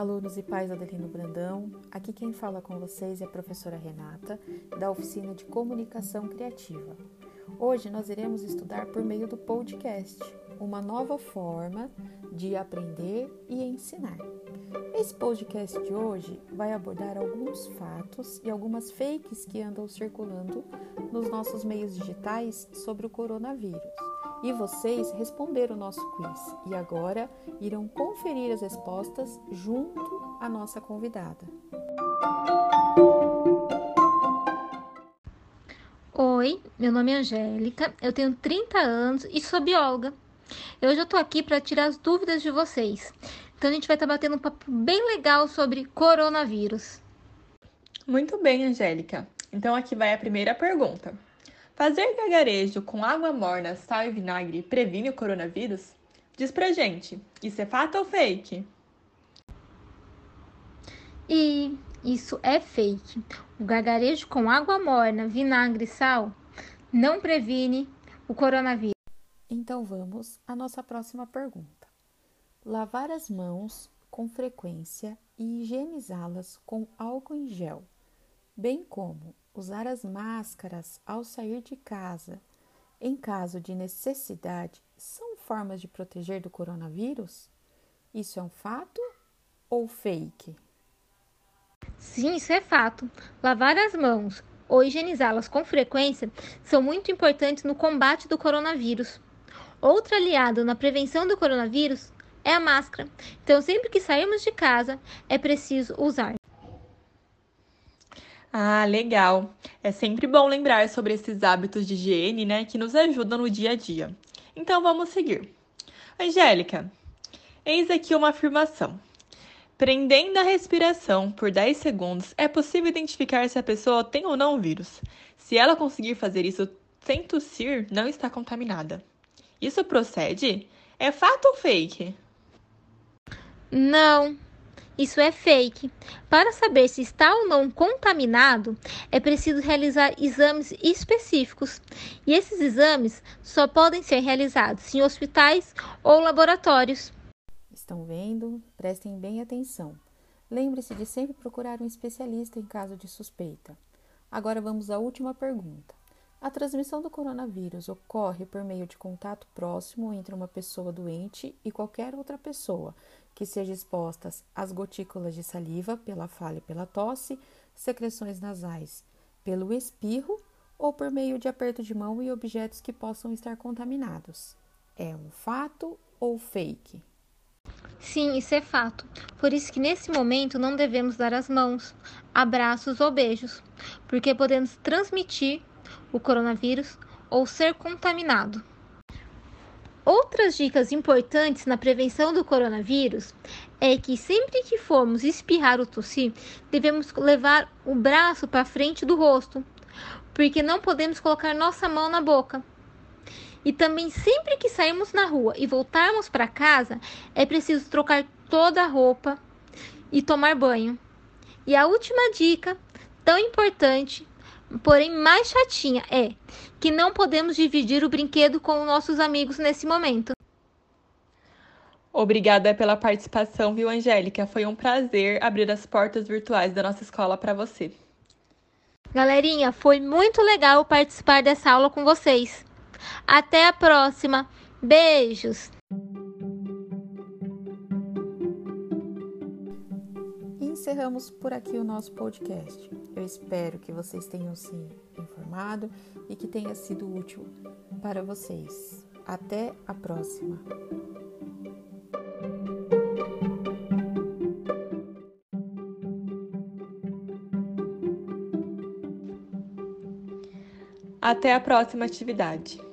alunos e pais Adelino Brandão. Aqui quem fala com vocês é a professora Renata, da oficina de comunicação criativa. Hoje nós iremos estudar por meio do podcast, uma nova forma de aprender e ensinar. Esse podcast de hoje vai abordar alguns fatos e algumas fakes que andam circulando nos nossos meios digitais sobre o coronavírus. E vocês responderam o nosso quiz e agora irão conferir as respostas junto à nossa convidada. Oi, meu nome é Angélica, eu tenho 30 anos e sou bióloga. Eu já estou aqui para tirar as dúvidas de vocês. Então a gente vai estar tá batendo um papo bem legal sobre coronavírus. Muito bem, Angélica. Então aqui vai a primeira pergunta. Fazer gargarejo com água morna, sal e vinagre previne o coronavírus? Diz pra gente, isso é fato ou fake? E isso é fake. O gargarejo com água morna, vinagre e sal não previne o coronavírus. Então vamos à nossa próxima pergunta. Lavar as mãos com frequência e higienizá-las com álcool em gel, bem como usar as máscaras ao sair de casa, em caso de necessidade, são formas de proteger do coronavírus? Isso é um fato ou fake? Sim, isso é fato. Lavar as mãos ou higienizá-las com frequência são muito importantes no combate do coronavírus. Outro aliado na prevenção do coronavírus é a máscara. Então, sempre que sairmos de casa, é preciso usar. Ah, legal. É sempre bom lembrar sobre esses hábitos de higiene, né, que nos ajudam no dia a dia. Então vamos seguir. Angélica, eis aqui uma afirmação. Prendendo a respiração por 10 segundos, é possível identificar se a pessoa tem ou não o vírus. Se ela conseguir fazer isso sem tossir, não está contaminada. Isso procede? É fato ou fake? Não, isso é fake. Para saber se está ou não contaminado, é preciso realizar exames específicos. E esses exames só podem ser realizados em hospitais ou laboratórios. Estão vendo? Prestem bem atenção. Lembre-se de sempre procurar um especialista em caso de suspeita. Agora vamos à última pergunta. A transmissão do coronavírus ocorre por meio de contato próximo entre uma pessoa doente e qualquer outra pessoa, que sejam expostas às gotículas de saliva pela falha e pela tosse, secreções nasais pelo espirro ou por meio de aperto de mão e objetos que possam estar contaminados. É um fato ou fake? Sim, isso é fato. Por isso que nesse momento não devemos dar as mãos, abraços ou beijos, porque podemos transmitir o coronavírus ou ser contaminado. Outras dicas importantes na prevenção do coronavírus é que sempre que formos espirrar ou tossir, devemos levar o braço para frente do rosto, porque não podemos colocar nossa mão na boca. E também sempre que sairmos na rua e voltarmos para casa, é preciso trocar toda a roupa e tomar banho. E a última dica, tão importante, porém mais chatinha é que não podemos dividir o brinquedo com nossos amigos nesse momento. Obrigada pela participação, viu, Angélica? Foi um prazer abrir as portas virtuais da nossa escola para você. Galerinha, foi muito legal participar dessa aula com vocês. Até a próxima. Beijos! Encerramos por aqui o nosso podcast. Eu espero que vocês tenham se informado e que tenha sido útil para vocês. Até a próxima! Até a próxima atividade.